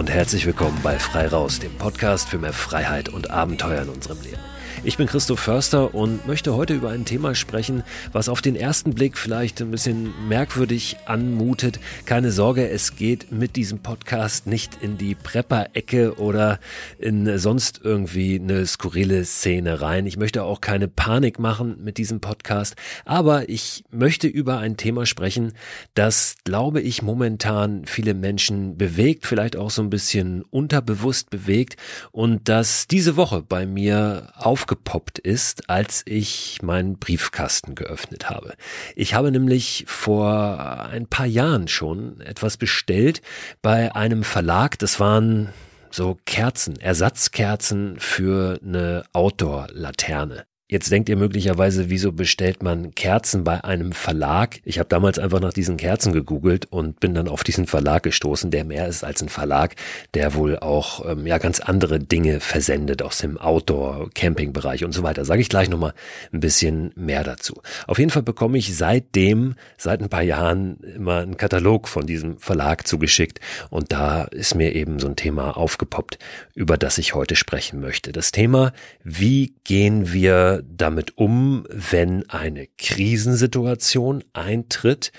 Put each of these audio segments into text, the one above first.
Und herzlich willkommen bei Frei Raus, dem Podcast für mehr Freiheit und Abenteuer in unserem Leben. Ich bin Christoph Förster und möchte heute über ein Thema sprechen, was auf den ersten Blick vielleicht ein bisschen merkwürdig anmutet. Keine Sorge, es geht mit diesem Podcast nicht in die Prepper-Ecke oder in sonst irgendwie eine skurrile Szene rein. Ich möchte auch keine Panik machen mit diesem Podcast, aber ich möchte über ein Thema sprechen, das, glaube ich, momentan viele Menschen bewegt, vielleicht auch so ein bisschen unterbewusst bewegt und das diese Woche bei mir auf aufgepoppt ist, als ich meinen Briefkasten geöffnet habe. Ich habe nämlich vor ein paar Jahren schon etwas bestellt bei einem Verlag. Das waren so Kerzen, Ersatzkerzen für eine Outdoor-Laterne. Jetzt denkt ihr möglicherweise, wieso bestellt man Kerzen bei einem Verlag? Ich habe damals einfach nach diesen Kerzen gegoogelt und bin dann auf diesen Verlag gestoßen, der mehr ist als ein Verlag, der wohl auch ähm, ja ganz andere Dinge versendet aus dem Outdoor-Camping-Bereich und so weiter. Sage ich gleich nochmal ein bisschen mehr dazu. Auf jeden Fall bekomme ich seitdem, seit ein paar Jahren, immer einen Katalog von diesem Verlag zugeschickt und da ist mir eben so ein Thema aufgepoppt, über das ich heute sprechen möchte. Das Thema, wie gehen wir damit um, wenn eine Krisensituation eintritt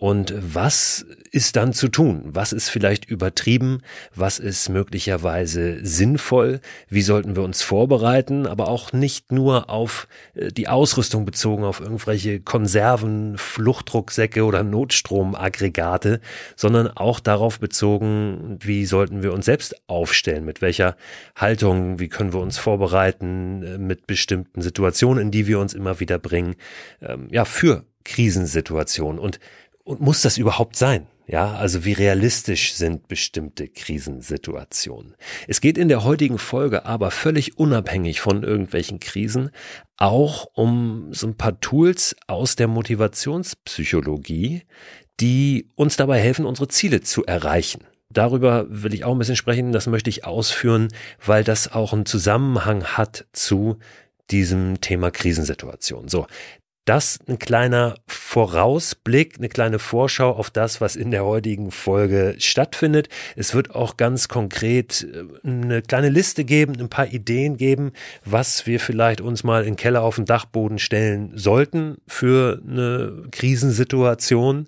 und was ist dann zu tun? Was ist vielleicht übertrieben? Was ist möglicherweise sinnvoll? Wie sollten wir uns vorbereiten? Aber auch nicht nur auf äh, die Ausrüstung bezogen, auf irgendwelche Konserven, Fluchtdrucksäcke oder Notstromaggregate, sondern auch darauf bezogen, wie sollten wir uns selbst aufstellen? Mit welcher Haltung? Wie können wir uns vorbereiten äh, mit bestimmten Situationen, in die wir uns immer wieder bringen? Ähm, ja, für Krisensituationen. Und und muss das überhaupt sein? Ja, also wie realistisch sind bestimmte Krisensituationen? Es geht in der heutigen Folge aber völlig unabhängig von irgendwelchen Krisen auch um so ein paar Tools aus der Motivationspsychologie, die uns dabei helfen, unsere Ziele zu erreichen. Darüber will ich auch ein bisschen sprechen, das möchte ich ausführen, weil das auch einen Zusammenhang hat zu diesem Thema Krisensituation. So, das ein kleiner Vorausblick, eine kleine Vorschau auf das, was in der heutigen Folge stattfindet. Es wird auch ganz konkret äh, eine kleine Liste geben, ein paar Ideen geben, was wir vielleicht uns mal in Keller auf den Dachboden stellen sollten für eine Krisensituation,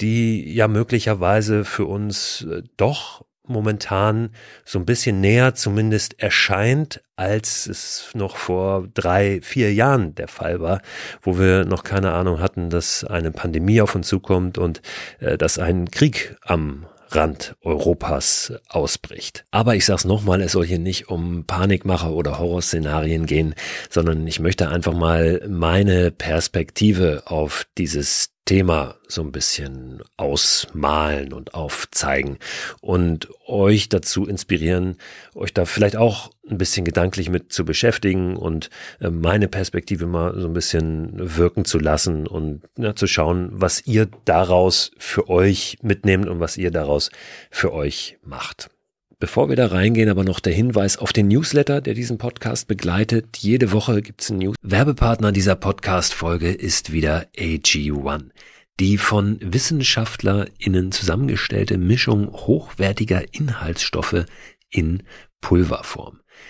die ja möglicherweise für uns äh, doch momentan so ein bisschen näher zumindest erscheint, als es noch vor drei, vier Jahren der Fall war, wo wir noch keine Ahnung hatten, dass eine Pandemie auf uns zukommt und äh, dass ein Krieg am Rand Europas ausbricht. Aber ich sag's nochmal, es soll hier nicht um Panikmacher oder Horrorszenarien gehen, sondern ich möchte einfach mal meine Perspektive auf dieses Thema so ein bisschen ausmalen und aufzeigen und euch dazu inspirieren, euch da vielleicht auch ein bisschen gedanklich mit zu beschäftigen und äh, meine Perspektive mal so ein bisschen wirken zu lassen und ja, zu schauen, was ihr daraus für euch mitnehmt und was ihr daraus für euch macht. Bevor wir da reingehen, aber noch der Hinweis auf den Newsletter, der diesen Podcast begleitet. Jede Woche gibt's ein News. Werbepartner dieser Podcast-Folge ist wieder AG1. Die von WissenschaftlerInnen zusammengestellte Mischung hochwertiger Inhaltsstoffe in Pulverform.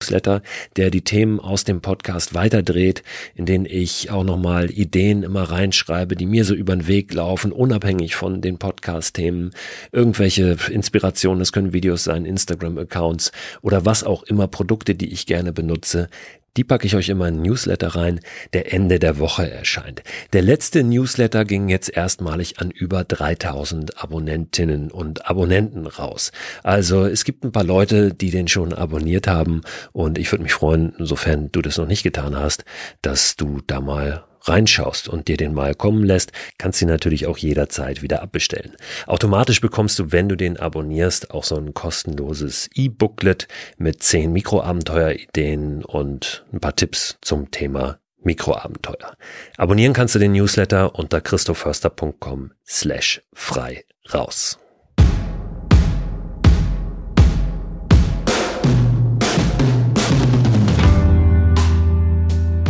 Newsletter, der die Themen aus dem Podcast weiterdreht, in denen ich auch nochmal Ideen immer reinschreibe, die mir so über den Weg laufen, unabhängig von den Podcast-Themen, irgendwelche Inspirationen, das können Videos sein, Instagram-Accounts oder was auch immer, Produkte, die ich gerne benutze, die packe ich euch in Newsletter rein, der Ende der Woche erscheint. Der letzte Newsletter ging jetzt erstmalig an über 3000 Abonnentinnen und Abonnenten raus. Also es gibt ein paar Leute, die den schon abonniert haben und ich würde mich freuen, sofern du das noch nicht getan hast, dass du da mal reinschaust und dir den mal kommen lässt, kannst du ihn natürlich auch jederzeit wieder abbestellen. Automatisch bekommst du, wenn du den abonnierst, auch so ein kostenloses E-Booklet mit zehn Mikroabenteuerideen und ein paar Tipps zum Thema Mikroabenteuer. Abonnieren kannst du den Newsletter unter christoförster.com slash frei raus.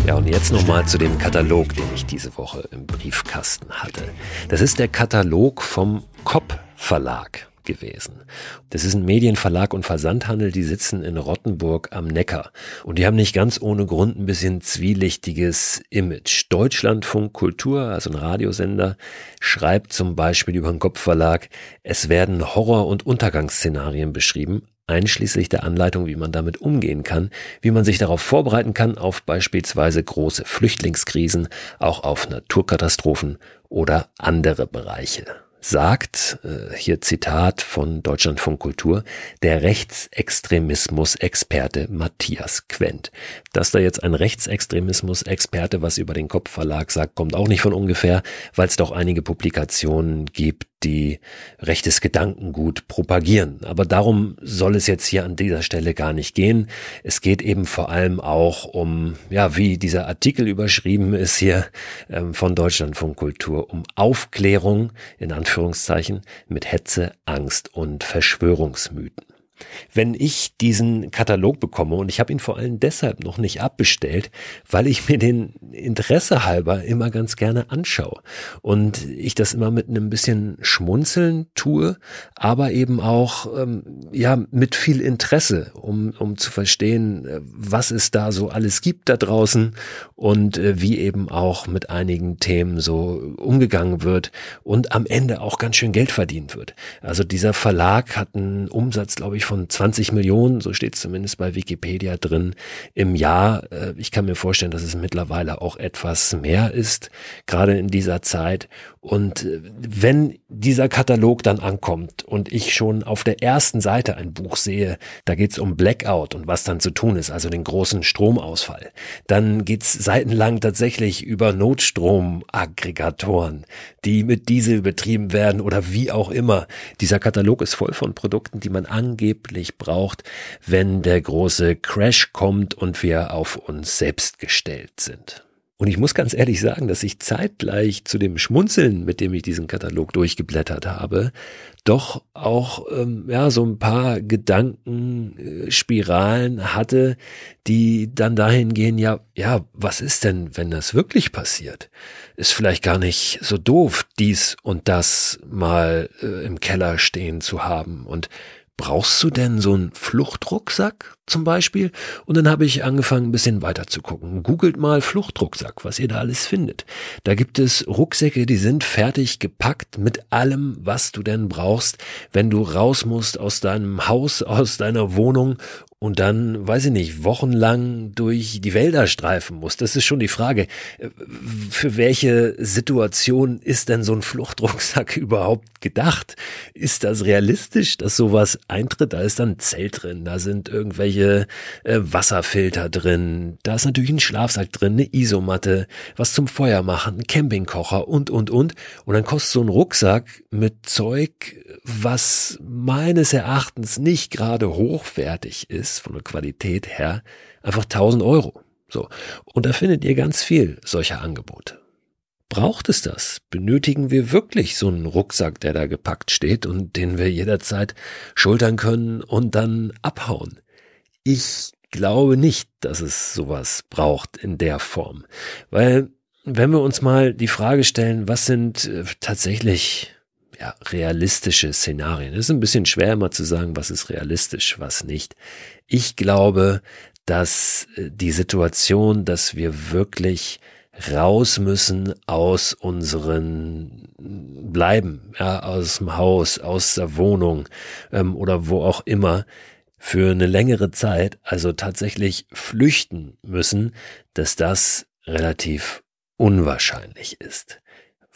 Ja, und jetzt nochmal zu dem Katalog, den ich diese Woche im Briefkasten hatte. Das ist der Katalog vom Kopp Verlag gewesen. Das ist ein Medienverlag und Versandhandel, die sitzen in Rottenburg am Neckar. Und die haben nicht ganz ohne Grund ein bisschen zwielichtiges Image. Deutschlandfunk Kultur, also ein Radiosender, schreibt zum Beispiel über den Kopfverlag, es werden Horror- und Untergangsszenarien beschrieben, einschließlich der Anleitung, wie man damit umgehen kann, wie man sich darauf vorbereiten kann, auf beispielsweise große Flüchtlingskrisen, auch auf Naturkatastrophen oder andere Bereiche sagt, äh, hier Zitat von Deutschlandfunk Kultur, der Rechtsextremismus-Experte Matthias Quent. Dass da jetzt ein Rechtsextremismus-Experte was über den Kopfverlag sagt, kommt auch nicht von ungefähr, weil es doch einige Publikationen gibt, die rechtes Gedankengut propagieren. Aber darum soll es jetzt hier an dieser Stelle gar nicht gehen. Es geht eben vor allem auch um, ja, wie dieser Artikel überschrieben ist hier ähm, von Deutschlandfunk Kultur, um Aufklärung in Anführungszeichen mit Hetze, Angst und Verschwörungsmythen. Wenn ich diesen Katalog bekomme, und ich habe ihn vor allem deshalb noch nicht abbestellt, weil ich mir den Interesse halber immer ganz gerne anschaue und ich das immer mit einem bisschen Schmunzeln tue, aber eben auch ähm, ja mit viel Interesse, um, um zu verstehen, äh, was es da so alles gibt da draußen und äh, wie eben auch mit einigen Themen so umgegangen wird und am Ende auch ganz schön Geld verdient wird. Also dieser Verlag hat einen Umsatz, glaube ich, von 20 Millionen, so steht es zumindest bei Wikipedia drin, im Jahr. Äh, ich kann mir vorstellen, dass es mittlerweile auch etwas mehr ist, gerade in dieser Zeit. Und äh, wenn dieser Katalog dann ankommt und ich schon auf der ersten Seite ein Buch sehe, da geht es um Blackout und was dann zu tun ist, also den großen Stromausfall, dann geht es seitenlang tatsächlich über Notstromaggregatoren, die mit Diesel betrieben werden oder wie auch immer. Dieser Katalog ist voll von Produkten, die man angeblich braucht, wenn der große Crash kommt und wir auf uns selbst gestellt sind. Und ich muss ganz ehrlich sagen, dass ich zeitgleich zu dem Schmunzeln, mit dem ich diesen Katalog durchgeblättert habe, doch auch ähm, ja so ein paar Gedankenspiralen äh, hatte, die dann dahin gehen, ja, ja, was ist denn, wenn das wirklich passiert? Ist vielleicht gar nicht so doof, dies und das mal äh, im Keller stehen zu haben und brauchst du denn so einen Fluchtrucksack zum Beispiel? Und dann habe ich angefangen, ein bisschen weiter zu gucken. Googelt mal Fluchtrucksack, was ihr da alles findet. Da gibt es Rucksäcke, die sind fertig gepackt mit allem, was du denn brauchst, wenn du raus musst aus deinem Haus, aus deiner Wohnung und dann, weiß ich nicht, wochenlang durch die Wälder streifen muss. Das ist schon die Frage, für welche Situation ist denn so ein Fluchtrucksack überhaupt gedacht? Ist das realistisch, dass sowas eintritt? Da ist dann ein Zelt drin, da sind irgendwelche äh, Wasserfilter drin, da ist natürlich ein Schlafsack drin, eine Isomatte, was zum Feuer machen, ein Campingkocher und, und, und. Und dann kostet so ein Rucksack mit Zeug, was meines Erachtens nicht gerade hochwertig ist, ist von der Qualität her einfach 1000 Euro. So. Und da findet ihr ganz viel solcher Angebote. Braucht es das? Benötigen wir wirklich so einen Rucksack, der da gepackt steht und den wir jederzeit schultern können und dann abhauen? Ich glaube nicht, dass es sowas braucht in der Form. Weil, wenn wir uns mal die Frage stellen, was sind äh, tatsächlich realistische Szenarien. Es ist ein bisschen schwer immer zu sagen, was ist realistisch, was nicht. Ich glaube, dass äh, die Situation, dass wir wirklich raus müssen aus unseren Bleiben, ja, aus dem Haus, aus der Wohnung ähm, oder wo auch immer, für eine längere Zeit, also tatsächlich flüchten müssen, dass das relativ unwahrscheinlich ist.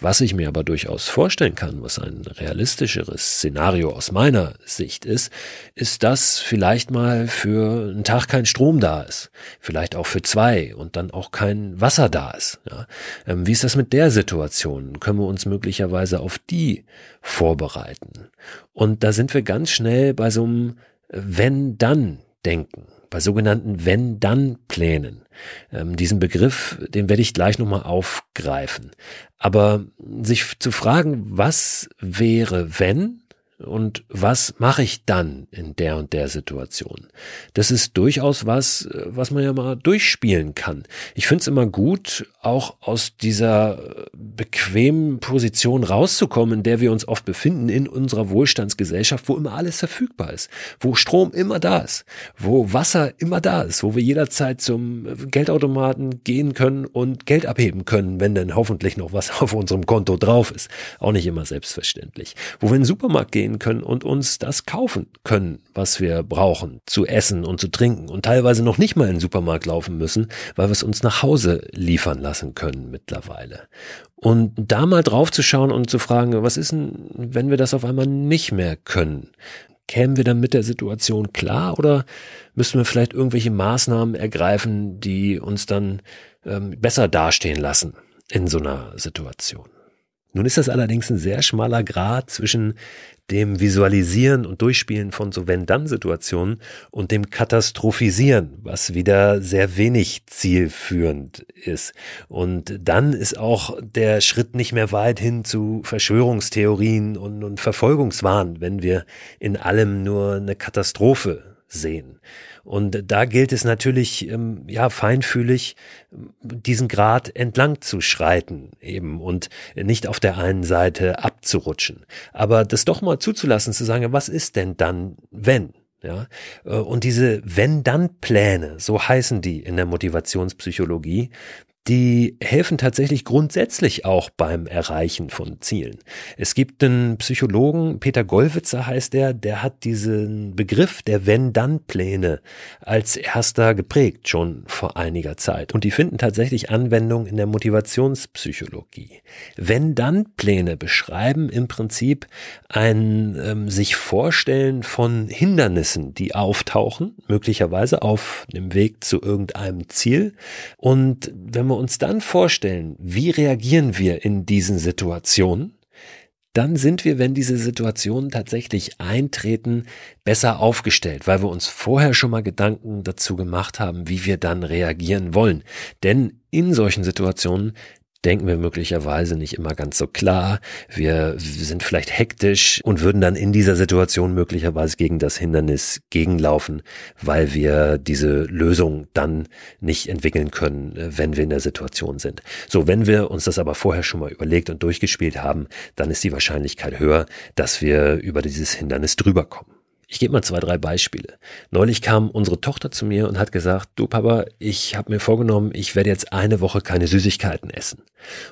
Was ich mir aber durchaus vorstellen kann, was ein realistischeres Szenario aus meiner Sicht ist, ist, dass vielleicht mal für einen Tag kein Strom da ist, vielleicht auch für zwei und dann auch kein Wasser da ist. Ja. Ähm, wie ist das mit der Situation? Können wir uns möglicherweise auf die vorbereiten? Und da sind wir ganz schnell bei so einem Wenn-Dann-Denken bei sogenannten Wenn-Dann-Plänen. Ähm, diesen Begriff, den werde ich gleich nochmal aufgreifen. Aber sich zu fragen, was wäre, wenn und was mache ich dann in der und der Situation? Das ist durchaus was, was man ja mal durchspielen kann. Ich finde es immer gut, auch aus dieser bequemen Position rauszukommen, in der wir uns oft befinden in unserer Wohlstandsgesellschaft, wo immer alles verfügbar ist, wo Strom immer da ist, wo Wasser immer da ist, wo wir jederzeit zum Geldautomaten gehen können und Geld abheben können, wenn denn hoffentlich noch was auf unserem Konto drauf ist. Auch nicht immer selbstverständlich. Wo wir in den Supermarkt gehen gehen können und uns das kaufen können, was wir brauchen, zu essen und zu trinken und teilweise noch nicht mal in den Supermarkt laufen müssen, weil wir es uns nach Hause liefern lassen können mittlerweile. Und da mal drauf zu schauen und zu fragen, was ist denn, wenn wir das auf einmal nicht mehr können? Kämen wir dann mit der Situation klar oder müssen wir vielleicht irgendwelche Maßnahmen ergreifen, die uns dann ähm, besser dastehen lassen in so einer Situation? Nun ist das allerdings ein sehr schmaler Grad zwischen dem Visualisieren und Durchspielen von so Wenn-Dann-Situationen und dem Katastrophisieren, was wieder sehr wenig zielführend ist. Und dann ist auch der Schritt nicht mehr weit hin zu Verschwörungstheorien und, und Verfolgungswahn, wenn wir in allem nur eine Katastrophe sehen. Und da gilt es natürlich, ähm, ja, feinfühlig diesen Grad entlang zu schreiten eben und nicht auf der einen Seite abzurutschen. Aber das doch mal zuzulassen, zu sagen, was ist denn dann, wenn? Ja, äh, und diese Wenn-Dann-Pläne, so heißen die in der Motivationspsychologie, die helfen tatsächlich grundsätzlich auch beim Erreichen von Zielen. Es gibt einen Psychologen, Peter Gollwitzer heißt er, der hat diesen Begriff der Wenn-Dann-Pläne als erster geprägt, schon vor einiger Zeit. Und die finden tatsächlich Anwendung in der Motivationspsychologie. Wenn-Dann-Pläne beschreiben im Prinzip ein ähm, sich Vorstellen von Hindernissen, die auftauchen, möglicherweise auf dem Weg zu irgendeinem Ziel. Und wenn wir uns dann vorstellen, wie reagieren wir in diesen Situationen, dann sind wir, wenn diese Situationen tatsächlich eintreten, besser aufgestellt, weil wir uns vorher schon mal Gedanken dazu gemacht haben, wie wir dann reagieren wollen. Denn in solchen Situationen denken wir möglicherweise nicht immer ganz so klar. Wir sind vielleicht hektisch und würden dann in dieser Situation möglicherweise gegen das Hindernis gegenlaufen, weil wir diese Lösung dann nicht entwickeln können, wenn wir in der Situation sind. So, wenn wir uns das aber vorher schon mal überlegt und durchgespielt haben, dann ist die Wahrscheinlichkeit höher, dass wir über dieses Hindernis drüber kommen. Ich gebe mal zwei, drei Beispiele. Neulich kam unsere Tochter zu mir und hat gesagt, du Papa, ich habe mir vorgenommen, ich werde jetzt eine Woche keine Süßigkeiten essen.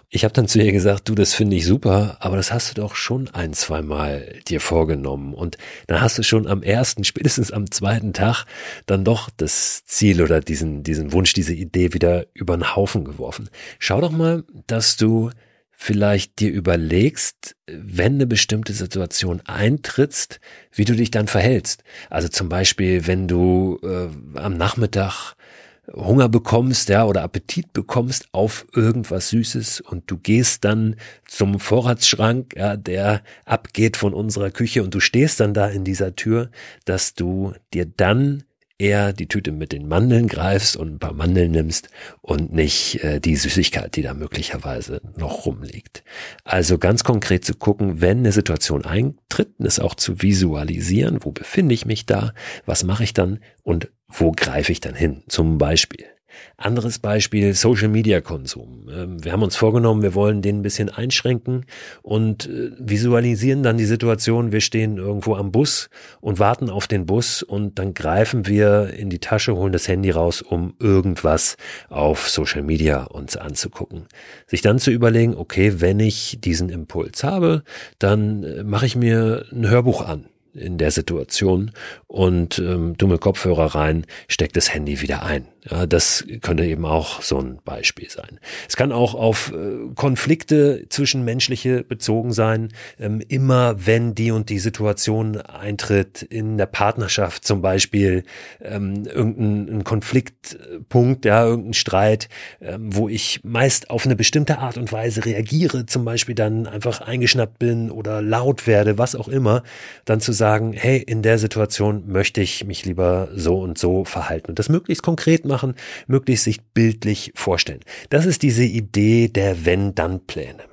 Ich habe dann zu ihr gesagt, du, das finde ich super, aber das hast du doch schon ein, zwei Mal dir vorgenommen. Und dann hast du schon am ersten, spätestens am zweiten Tag dann doch das Ziel oder diesen, diesen Wunsch, diese Idee wieder über den Haufen geworfen. Schau doch mal, dass du vielleicht dir überlegst, wenn eine bestimmte Situation eintrittst, wie du dich dann verhältst. Also zum Beispiel, wenn du äh, am Nachmittag Hunger bekommst, ja, oder Appetit bekommst auf irgendwas Süßes und du gehst dann zum Vorratsschrank, ja, der abgeht von unserer Küche und du stehst dann da in dieser Tür, dass du dir dann eher die Tüte mit den Mandeln greifst und ein paar Mandeln nimmst und nicht äh, die Süßigkeit, die da möglicherweise noch rumliegt. Also ganz konkret zu gucken, wenn eine Situation eintritt, es auch zu visualisieren, wo befinde ich mich da, was mache ich dann und wo greife ich dann hin, zum Beispiel. Anderes Beispiel, Social Media Konsum. Ähm, wir haben uns vorgenommen, wir wollen den ein bisschen einschränken und äh, visualisieren dann die Situation, wir stehen irgendwo am Bus und warten auf den Bus und dann greifen wir in die Tasche, holen das Handy raus, um irgendwas auf Social Media uns anzugucken. Sich dann zu überlegen, okay, wenn ich diesen Impuls habe, dann äh, mache ich mir ein Hörbuch an in der Situation und ähm, dumme Kopfhörer rein, steckt das Handy wieder ein. Ja, das könnte eben auch so ein Beispiel sein. Es kann auch auf äh, Konflikte zwischenmenschliche bezogen sein. Ähm, immer wenn die und die Situation eintritt, in der Partnerschaft zum Beispiel, ähm, irgendein Konfliktpunkt, ja, irgendein Streit, ähm, wo ich meist auf eine bestimmte Art und Weise reagiere, zum Beispiel dann einfach eingeschnappt bin oder laut werde, was auch immer, dann zu sagen, hey, in der Situation möchte ich mich lieber so und so verhalten und das möglichst konkret machen, möglichst sich bildlich vorstellen. Das ist diese Idee der Wenn-Dann-Pläne.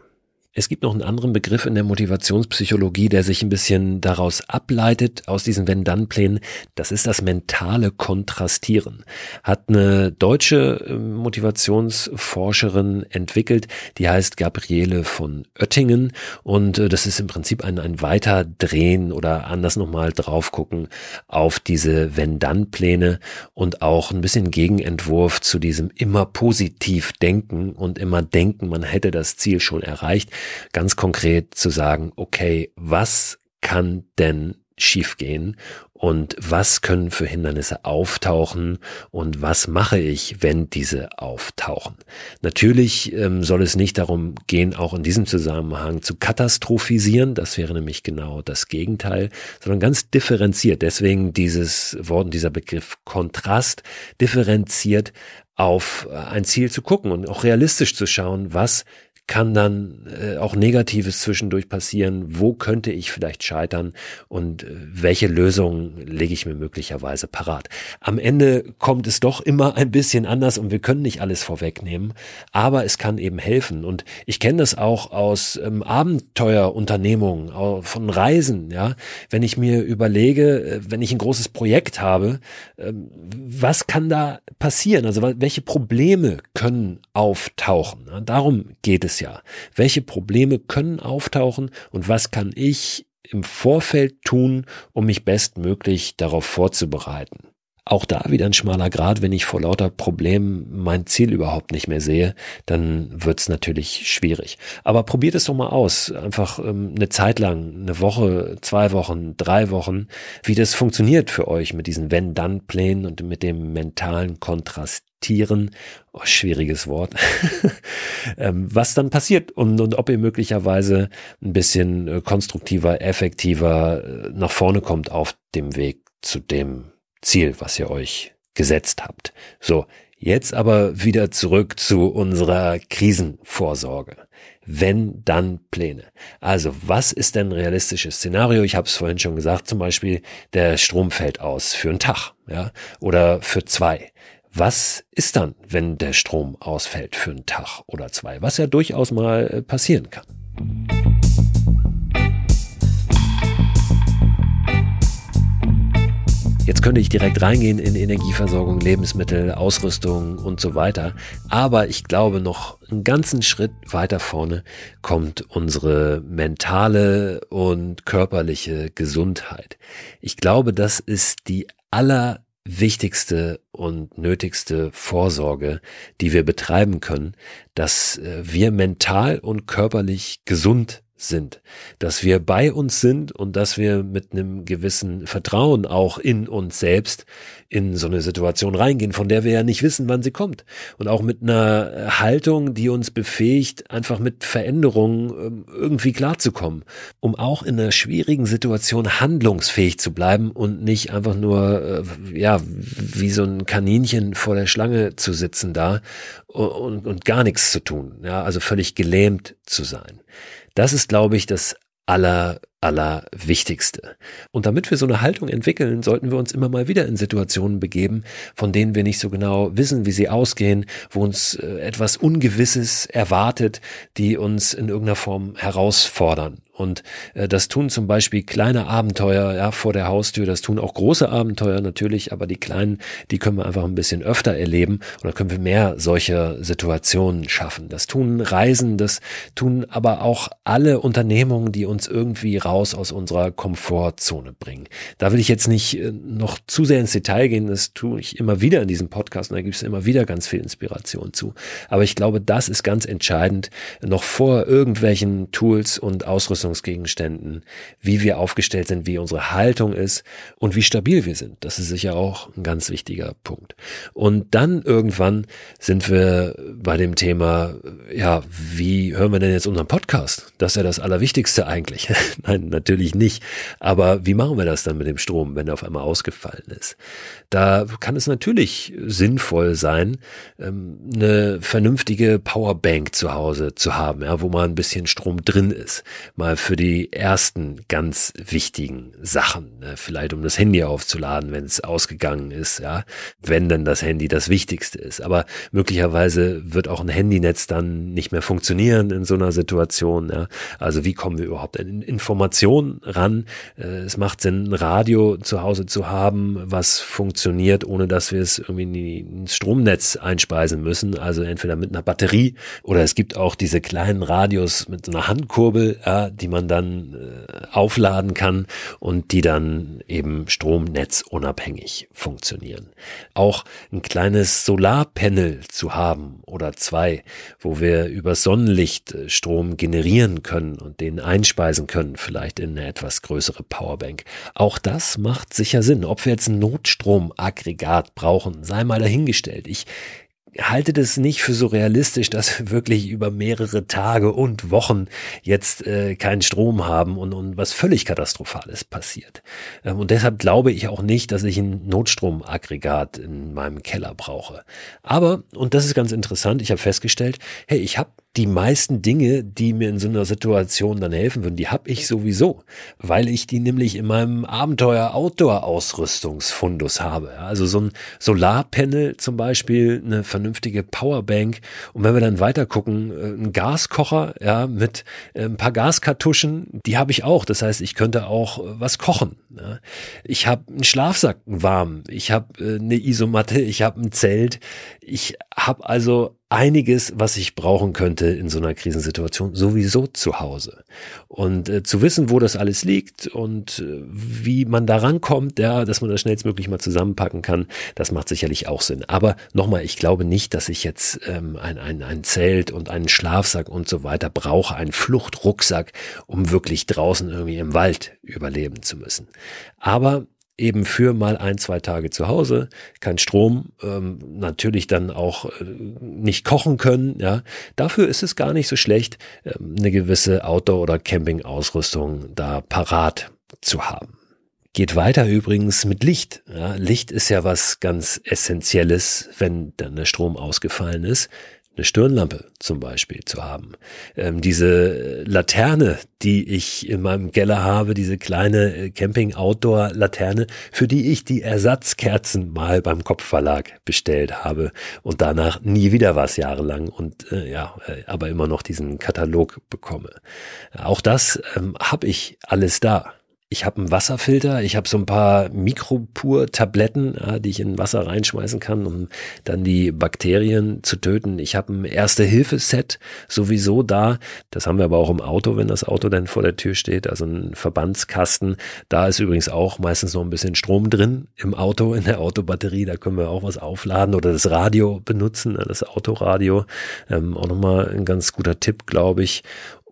Es gibt noch einen anderen Begriff in der Motivationspsychologie, der sich ein bisschen daraus ableitet, aus diesen Wenn-Dann-Plänen. Das ist das mentale Kontrastieren. Hat eine deutsche ähm, Motivationsforscherin entwickelt, die heißt Gabriele von Oettingen. Und äh, das ist im Prinzip ein, ein Weiterdrehen oder anders nochmal drauf gucken auf diese Wenn-Dann-Pläne und auch ein bisschen Gegenentwurf zu diesem immer positiv denken und immer denken, man hätte das Ziel schon erreicht ganz konkret zu sagen, okay, was kann denn schiefgehen und was können für Hindernisse auftauchen und was mache ich, wenn diese auftauchen. Natürlich ähm, soll es nicht darum gehen, auch in diesem Zusammenhang zu katastrophisieren, das wäre nämlich genau das Gegenteil, sondern ganz differenziert. Deswegen dieses Wort, dieser Begriff Kontrast, differenziert auf ein Ziel zu gucken und auch realistisch zu schauen, was kann dann äh, auch Negatives zwischendurch passieren? Wo könnte ich vielleicht scheitern? Und äh, welche Lösungen lege ich mir möglicherweise parat? Am Ende kommt es doch immer ein bisschen anders und wir können nicht alles vorwegnehmen, aber es kann eben helfen. Und ich kenne das auch aus ähm, Abenteuerunternehmungen, von Reisen, ja. Wenn ich mir überlege, äh, wenn ich ein großes Projekt habe, äh, was kann da passieren? Also welche Probleme können auftauchen? Darum geht es Jahr. Welche Probleme können auftauchen und was kann ich im Vorfeld tun, um mich bestmöglich darauf vorzubereiten? Auch da wieder ein schmaler Grad, wenn ich vor lauter Problemen mein Ziel überhaupt nicht mehr sehe, dann wird's natürlich schwierig. Aber probiert es doch mal aus. Einfach ähm, eine Zeit lang, eine Woche, zwei Wochen, drei Wochen, wie das funktioniert für euch mit diesen Wenn-Dann-Plänen und mit dem mentalen Kontrast Tieren, oh, schwieriges Wort, ähm, was dann passiert und, und ob ihr möglicherweise ein bisschen äh, konstruktiver, effektiver äh, nach vorne kommt auf dem Weg zu dem Ziel, was ihr euch gesetzt habt. So, jetzt aber wieder zurück zu unserer Krisenvorsorge. Wenn dann Pläne. Also, was ist denn ein realistisches Szenario? Ich habe es vorhin schon gesagt, zum Beispiel, der Strom fällt aus für einen Tag, ja, oder für zwei. Was ist dann, wenn der Strom ausfällt für einen Tag oder zwei, was ja durchaus mal äh, passieren kann? Jetzt könnte ich direkt reingehen in Energieversorgung, Lebensmittel, Ausrüstung und so weiter. Aber ich glaube, noch einen ganzen Schritt weiter vorne kommt unsere mentale und körperliche Gesundheit. Ich glaube, das ist die allerwichtigste und nötigste Vorsorge, die wir betreiben können, dass äh, wir mental und körperlich gesund sind, dass wir bei uns sind und dass wir mit einem gewissen Vertrauen auch in uns selbst in so eine Situation reingehen, von der wir ja nicht wissen, wann sie kommt. Und auch mit einer Haltung, die uns befähigt, einfach mit Veränderungen ähm, irgendwie klarzukommen, um auch in einer schwierigen Situation handlungsfähig zu bleiben und nicht einfach nur, äh, ja, wie so ein Kaninchen vor der Schlange zu sitzen da und, und gar nichts zu tun. Ja, also völlig gelähmt zu sein. Das ist, glaube ich, das aller, aller Wichtigste. Und damit wir so eine Haltung entwickeln, sollten wir uns immer mal wieder in Situationen begeben, von denen wir nicht so genau wissen, wie sie ausgehen, wo uns äh, etwas Ungewisses erwartet, die uns in irgendeiner Form herausfordern. Und äh, das tun zum Beispiel kleine Abenteuer ja, vor der Haustür, das tun auch große Abenteuer natürlich, aber die kleinen, die können wir einfach ein bisschen öfter erleben und dann können wir mehr solcher Situationen schaffen. Das tun Reisen, das tun aber auch alle Unternehmungen, die uns irgendwie raus aus unserer Komfortzone bringen. Da will ich jetzt nicht äh, noch zu sehr ins Detail gehen, das tue ich immer wieder in diesem Podcast und da gibt es immer wieder ganz viel Inspiration zu. Aber ich glaube, das ist ganz entscheidend, noch vor irgendwelchen Tools und Ausrüstung Nutzungsgegenständen, wie wir aufgestellt sind, wie unsere Haltung ist und wie stabil wir sind. Das ist sicher auch ein ganz wichtiger Punkt. Und dann irgendwann sind wir bei dem Thema, ja, wie hören wir denn jetzt unseren Podcast? Das ist ja das Allerwichtigste eigentlich. Nein, natürlich nicht. Aber wie machen wir das dann mit dem Strom, wenn er auf einmal ausgefallen ist? Da kann es natürlich sinnvoll sein, ähm, eine vernünftige Powerbank zu Hause zu haben, ja, wo mal ein bisschen Strom drin ist. Mal für die ersten ganz wichtigen Sachen. Ne? Vielleicht um das Handy aufzuladen, wenn es ausgegangen ist, ja. Wenn dann das Handy das Wichtigste ist. Aber möglicherweise wird auch ein Handynetz dann nicht mehr funktionieren in so einer Situation. Ja? Also wie kommen wir überhaupt an Informationen ran? Äh, es macht Sinn, ein Radio zu Hause zu haben, was funktioniert, ohne dass wir es irgendwie ins Stromnetz einspeisen müssen. Also entweder mit einer Batterie oder es gibt auch diese kleinen Radios mit so einer Handkurbel, ja, die die man dann äh, aufladen kann und die dann eben stromnetzunabhängig funktionieren. Auch ein kleines Solarpanel zu haben oder zwei, wo wir über Sonnenlicht äh, Strom generieren können und den einspeisen können, vielleicht in eine etwas größere Powerbank. Auch das macht sicher Sinn. Ob wir jetzt ein Notstromaggregat brauchen, sei mal dahingestellt. Ich halte das nicht für so realistisch, dass wir wirklich über mehrere Tage und Wochen jetzt äh, keinen Strom haben und, und was völlig Katastrophales passiert. Ähm, und deshalb glaube ich auch nicht, dass ich ein Notstromaggregat in meinem Keller brauche. Aber, und das ist ganz interessant, ich habe festgestellt, hey, ich habe die meisten Dinge, die mir in so einer Situation dann helfen würden, die habe ich sowieso, weil ich die nämlich in meinem Abenteuer-Outdoor-Ausrüstungsfundus habe. Also so ein Solarpanel zum Beispiel, eine vernünftige Powerbank und wenn wir dann weiter gucken, äh, ein Gaskocher, ja, mit äh, ein paar Gaskartuschen, die habe ich auch. Das heißt, ich könnte auch äh, was kochen. Ja. Ich habe einen Schlafsack warm, ich habe eine Isomatte, ich habe ein Zelt, ich habe also einiges, was ich brauchen könnte in so einer Krisensituation, sowieso zu Hause. Und äh, zu wissen, wo das alles liegt und äh, wie man da rankommt, ja, dass man das schnellstmöglich mal zusammenpacken kann, das macht sicherlich auch Sinn. Aber nochmal, ich glaube nicht, dass ich jetzt ähm, ein, ein, ein Zelt und einen Schlafsack und so weiter brauche, einen Fluchtrucksack, um wirklich draußen irgendwie im Wald überleben zu müssen. Aber eben für mal ein, zwei Tage zu Hause, kein Strom, ähm, natürlich dann auch äh, nicht kochen können, ja. Dafür ist es gar nicht so schlecht, ähm, eine gewisse Outdoor- oder Camping-Ausrüstung da parat zu haben. Geht weiter übrigens mit Licht. Ja, Licht ist ja was ganz Essentielles, wenn dann der Strom ausgefallen ist eine Stirnlampe zum Beispiel zu haben. Ähm, diese Laterne, die ich in meinem Keller habe, diese kleine äh, Camping-Outdoor-Laterne, für die ich die Ersatzkerzen mal beim Kopfverlag bestellt habe und danach nie wieder was jahrelang und äh, ja, äh, aber immer noch diesen Katalog bekomme. Auch das ähm, habe ich alles da. Ich habe einen Wasserfilter, ich habe so ein paar Mikropur-Tabletten, ja, die ich in Wasser reinschmeißen kann, um dann die Bakterien zu töten. Ich habe ein Erste-Hilfe-Set sowieso da. Das haben wir aber auch im Auto, wenn das Auto dann vor der Tür steht. Also ein Verbandskasten. Da ist übrigens auch meistens noch ein bisschen Strom drin im Auto, in der Autobatterie. Da können wir auch was aufladen oder das Radio benutzen, das Autoradio. Ähm, auch nochmal ein ganz guter Tipp, glaube ich.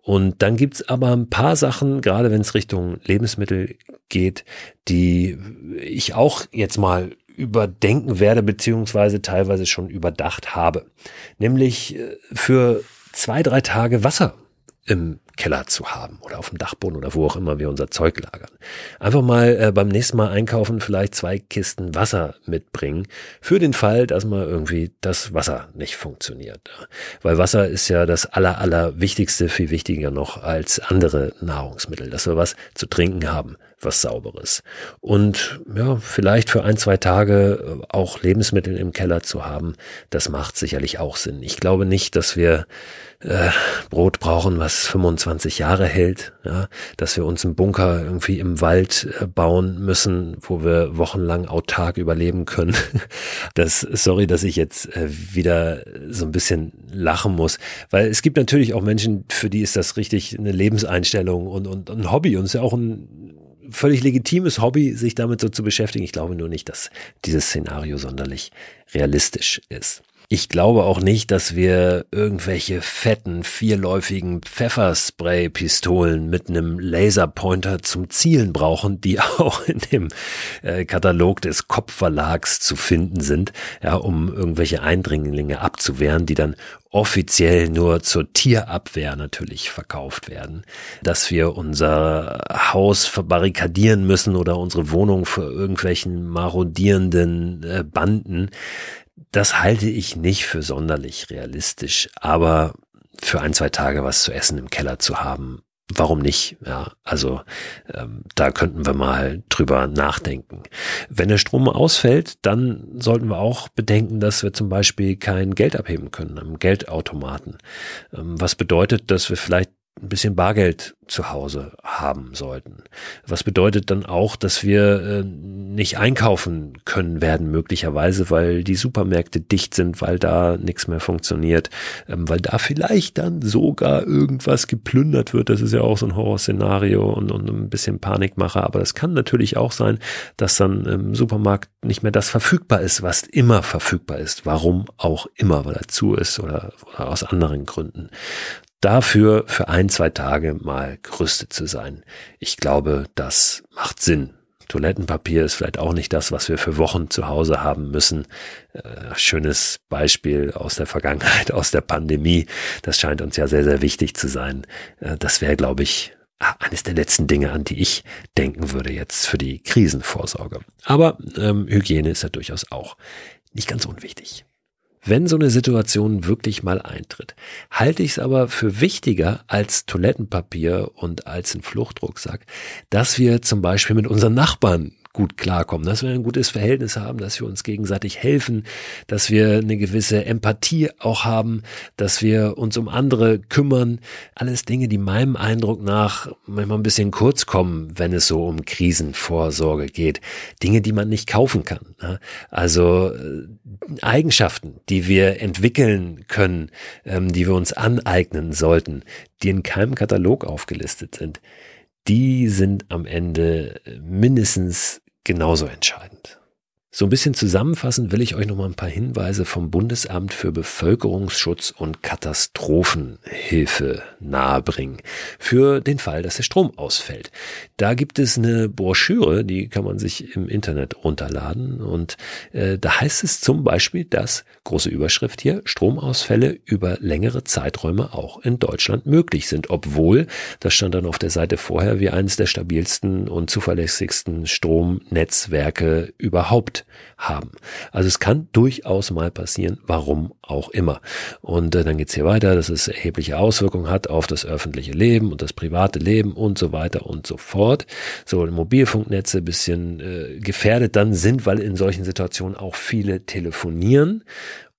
Und dann gibt's aber ein paar Sachen, gerade wenn es Richtung Lebensmittel geht, die ich auch jetzt mal überdenken werde, beziehungsweise teilweise schon überdacht habe. Nämlich äh, für zwei, drei Tage Wasser im Keller zu haben oder auf dem Dachboden oder wo auch immer wir unser Zeug lagern. Einfach mal äh, beim nächsten Mal einkaufen vielleicht zwei Kisten Wasser mitbringen für den Fall, dass mal irgendwie das Wasser nicht funktioniert. Weil Wasser ist ja das aller, aller wichtigste, viel wichtiger noch als andere Nahrungsmittel, dass wir was zu trinken haben, was sauberes. Und ja, vielleicht für ein, zwei Tage äh, auch Lebensmittel im Keller zu haben, das macht sicherlich auch Sinn. Ich glaube nicht, dass wir äh, Brot brauchen, was 25 Jahre hält, ja, dass wir uns einen Bunker irgendwie im Wald äh, bauen müssen, wo wir wochenlang autark überleben können. Das, sorry, dass ich jetzt äh, wieder so ein bisschen lachen muss, weil es gibt natürlich auch Menschen, für die ist das richtig eine Lebenseinstellung und, und, ein Hobby und ist ja auch ein völlig legitimes Hobby, sich damit so zu beschäftigen. Ich glaube nur nicht, dass dieses Szenario sonderlich realistisch ist. Ich glaube auch nicht, dass wir irgendwelche fetten, vierläufigen Pfefferspray-Pistolen mit einem Laserpointer zum Zielen brauchen, die auch in dem äh, Katalog des Kopfverlags zu finden sind, ja, um irgendwelche Eindringlinge abzuwehren, die dann offiziell nur zur Tierabwehr natürlich verkauft werden, dass wir unser Haus verbarrikadieren müssen oder unsere Wohnung für irgendwelchen marodierenden äh, Banden. Das halte ich nicht für sonderlich realistisch, aber für ein, zwei Tage was zu essen im Keller zu haben, warum nicht? Ja, also ähm, da könnten wir mal drüber nachdenken. Wenn der Strom ausfällt, dann sollten wir auch bedenken, dass wir zum Beispiel kein Geld abheben können am Geldautomaten. Ähm, was bedeutet, dass wir vielleicht ein bisschen Bargeld zu Hause haben sollten. Was bedeutet dann auch, dass wir äh, nicht einkaufen können werden, möglicherweise, weil die Supermärkte dicht sind, weil da nichts mehr funktioniert, ähm, weil da vielleicht dann sogar irgendwas geplündert wird. Das ist ja auch so ein Horrorszenario und, und ein bisschen Panikmacher. Aber es kann natürlich auch sein, dass dann im Supermarkt nicht mehr das verfügbar ist, was immer verfügbar ist. Warum auch immer, weil er zu ist oder, oder aus anderen Gründen dafür für ein, zwei Tage mal gerüstet zu sein. Ich glaube, das macht Sinn. Toilettenpapier ist vielleicht auch nicht das, was wir für Wochen zu Hause haben müssen. Äh, schönes Beispiel aus der Vergangenheit, aus der Pandemie. Das scheint uns ja sehr, sehr wichtig zu sein. Äh, das wäre, glaube ich, eines der letzten Dinge, an die ich denken würde jetzt für die Krisenvorsorge. Aber ähm, Hygiene ist ja durchaus auch nicht ganz unwichtig wenn so eine Situation wirklich mal eintritt. Halte ich es aber für wichtiger als Toilettenpapier und als ein Fluchtrucksack, dass wir zum Beispiel mit unseren Nachbarn gut klarkommen, dass wir ein gutes Verhältnis haben, dass wir uns gegenseitig helfen, dass wir eine gewisse Empathie auch haben, dass wir uns um andere kümmern. Alles Dinge, die meinem Eindruck nach manchmal ein bisschen kurz kommen, wenn es so um Krisenvorsorge geht. Dinge, die man nicht kaufen kann. Ne? Also äh, Eigenschaften, die wir entwickeln können, ähm, die wir uns aneignen sollten, die in keinem Katalog aufgelistet sind die sind am Ende mindestens genauso entscheidend. So ein bisschen zusammenfassend will ich euch noch mal ein paar Hinweise vom Bundesamt für Bevölkerungsschutz und Katastrophenhilfe nahebringen. Für den Fall, dass der Strom ausfällt. Da gibt es eine Broschüre, die kann man sich im Internet runterladen. Und äh, da heißt es zum Beispiel, dass, große Überschrift hier, Stromausfälle über längere Zeiträume auch in Deutschland möglich sind. Obwohl, das stand dann auf der Seite vorher, wie eines der stabilsten und zuverlässigsten Stromnetzwerke überhaupt haben. Also es kann durchaus mal passieren, warum auch immer. Und äh, dann geht's hier weiter, dass es erhebliche Auswirkungen hat auf das öffentliche Leben und das private Leben und so weiter und so fort. So Mobilfunknetze bisschen äh, gefährdet dann sind, weil in solchen Situationen auch viele telefonieren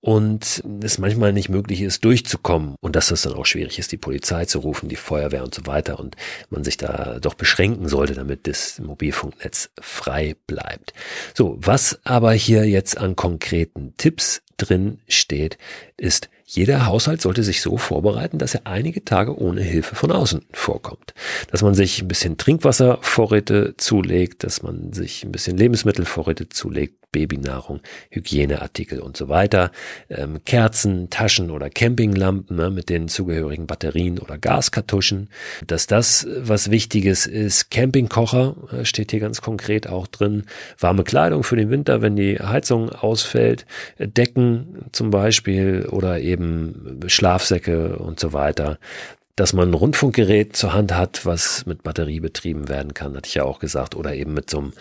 und es manchmal nicht möglich ist, durchzukommen und dass es dann auch schwierig ist, die Polizei zu rufen, die Feuerwehr und so weiter und man sich da doch beschränken sollte, damit das Mobilfunknetz frei bleibt. So, was aber hier jetzt an konkreten Tipps drin steht, ist, jeder Haushalt sollte sich so vorbereiten, dass er einige Tage ohne Hilfe von außen vorkommt. Dass man sich ein bisschen Trinkwasservorräte zulegt, dass man sich ein bisschen Lebensmittelvorräte zulegt, Babynahrung, Hygieneartikel und so weiter, ähm, Kerzen, Taschen oder Campinglampen ne, mit den zugehörigen Batterien oder Gaskartuschen. Dass das was Wichtiges ist, Campingkocher äh, steht hier ganz konkret auch drin, warme Kleidung für den Winter, wenn die Heizung ausfällt, Decken zum Beispiel oder eben Schlafsäcke und so weiter. Dass man ein Rundfunkgerät zur Hand hat, was mit Batterie betrieben werden kann, hatte ich ja auch gesagt, oder eben mit so einem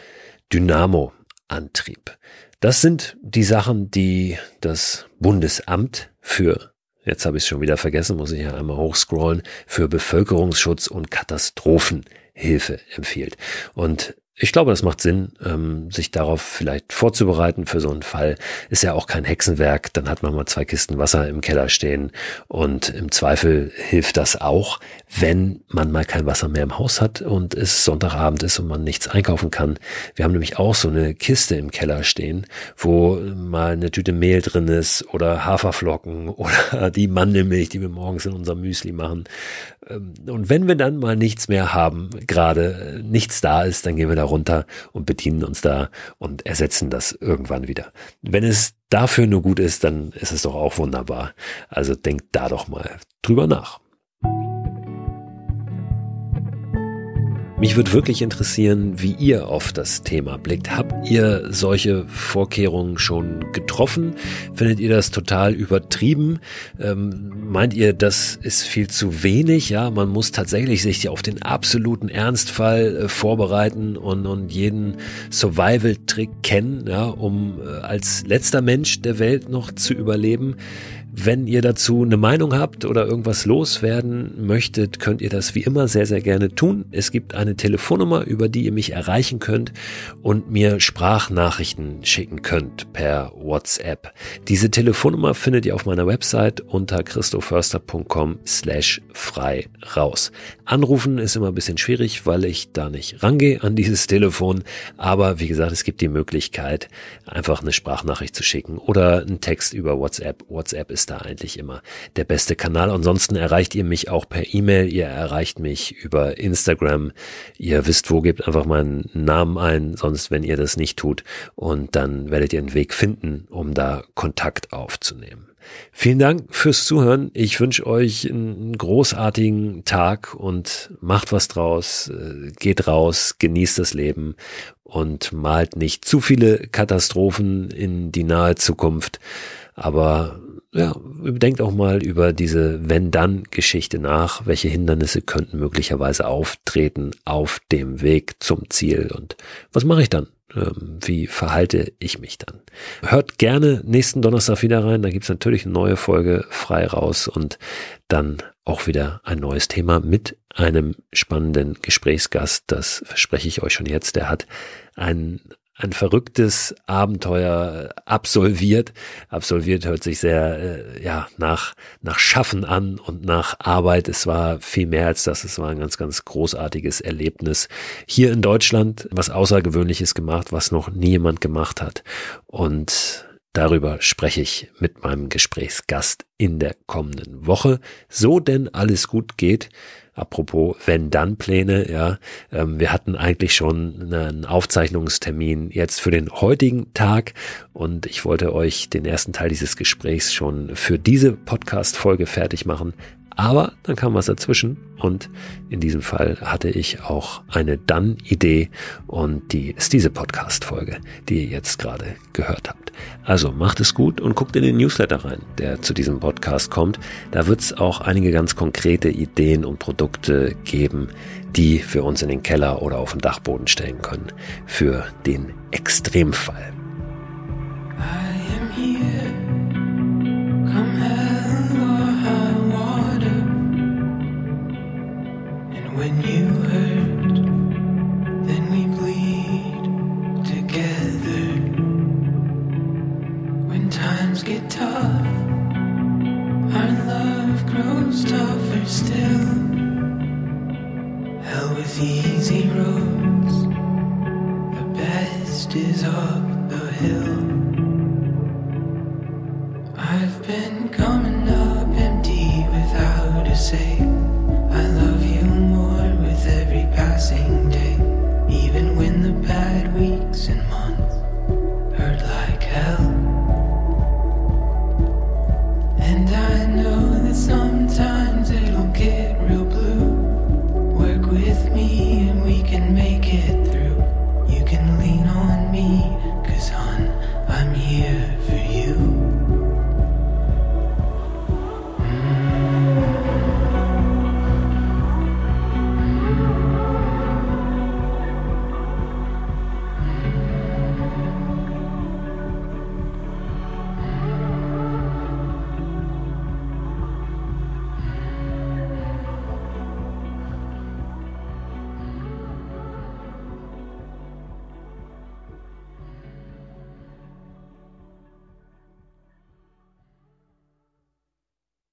Dynamo Antrieb. Das sind die Sachen, die das Bundesamt für, jetzt habe ich es schon wieder vergessen, muss ich ja einmal hochscrollen, für Bevölkerungsschutz und Katastrophenhilfe empfiehlt. Und ich glaube, das macht Sinn, ähm, sich darauf vielleicht vorzubereiten für so einen Fall. Ist ja auch kein Hexenwerk. Dann hat man mal zwei Kisten Wasser im Keller stehen und im Zweifel hilft das auch, wenn man mal kein Wasser mehr im Haus hat und es Sonntagabend ist und man nichts einkaufen kann. Wir haben nämlich auch so eine Kiste im Keller stehen, wo mal eine Tüte Mehl drin ist oder Haferflocken oder die Mandelmilch, die wir morgens in unserem Müsli machen. Ähm, und wenn wir dann mal nichts mehr haben, gerade nichts da ist, dann gehen wir da runter und bedienen uns da und ersetzen das irgendwann wieder. Wenn es dafür nur gut ist, dann ist es doch auch wunderbar. Also denkt da doch mal drüber nach. Mich würde wirklich interessieren, wie ihr auf das Thema blickt. Habt ihr solche Vorkehrungen schon getroffen? Findet ihr das total übertrieben? Ähm, meint ihr, das ist viel zu wenig? Ja, man muss tatsächlich sich auf den absoluten Ernstfall äh, vorbereiten und, und jeden Survival-Trick kennen, ja, um äh, als letzter Mensch der Welt noch zu überleben. Wenn ihr dazu eine Meinung habt oder irgendwas loswerden möchtet, könnt ihr das wie immer sehr, sehr gerne tun. Es gibt eine Telefonnummer, über die ihr mich erreichen könnt und mir Sprachnachrichten schicken könnt per WhatsApp. Diese Telefonnummer findet ihr auf meiner Website unter christoförster.com slash frei raus. Anrufen ist immer ein bisschen schwierig, weil ich da nicht rangehe an dieses Telefon. Aber wie gesagt, es gibt die Möglichkeit, einfach eine Sprachnachricht zu schicken oder einen Text über WhatsApp. WhatsApp ist da eigentlich immer der beste Kanal. Ansonsten erreicht ihr mich auch per E-Mail, ihr erreicht mich über Instagram. Ihr wisst wo, gebt einfach meinen Namen ein, sonst wenn ihr das nicht tut. Und dann werdet ihr einen Weg finden, um da Kontakt aufzunehmen. Vielen Dank fürs Zuhören. Ich wünsche euch einen großartigen Tag und macht was draus. Äh, geht raus, genießt das Leben und malt nicht zu viele Katastrophen in die nahe Zukunft. Aber ja, denkt auch mal über diese Wenn-Dann-Geschichte nach. Welche Hindernisse könnten möglicherweise auftreten auf dem Weg zum Ziel und was mache ich dann? Ähm, wie verhalte ich mich dann? Hört gerne nächsten Donnerstag wieder rein. Da gibt's natürlich eine neue Folge frei raus und dann auch wieder ein neues Thema mit einem spannenden Gesprächsgast. Das verspreche ich euch schon jetzt. Der hat ein ein verrücktes Abenteuer absolviert. Absolviert hört sich sehr äh, ja nach nach Schaffen an und nach Arbeit. Es war viel mehr als das. Es war ein ganz ganz großartiges Erlebnis hier in Deutschland, was außergewöhnliches gemacht, was noch nie jemand gemacht hat. Und Darüber spreche ich mit meinem Gesprächsgast in der kommenden Woche. So denn alles gut geht, Apropos Wenn-Dann-Pläne, ja, ähm, wir hatten eigentlich schon einen Aufzeichnungstermin jetzt für den heutigen Tag und ich wollte euch den ersten Teil dieses Gesprächs schon für diese Podcast-Folge fertig machen. Aber dann kam was dazwischen und in diesem Fall hatte ich auch eine Dann-Idee und die ist diese Podcast-Folge, die ihr jetzt gerade gehört habt. Also macht es gut und guckt in den Newsletter rein, der zu diesem Podcast kommt. Da wird es auch einige ganz konkrete Ideen und Produkte geben, die wir uns in den Keller oder auf den Dachboden stellen können für den Extremfall. guitar easy roads. The best is up the hill. I've been.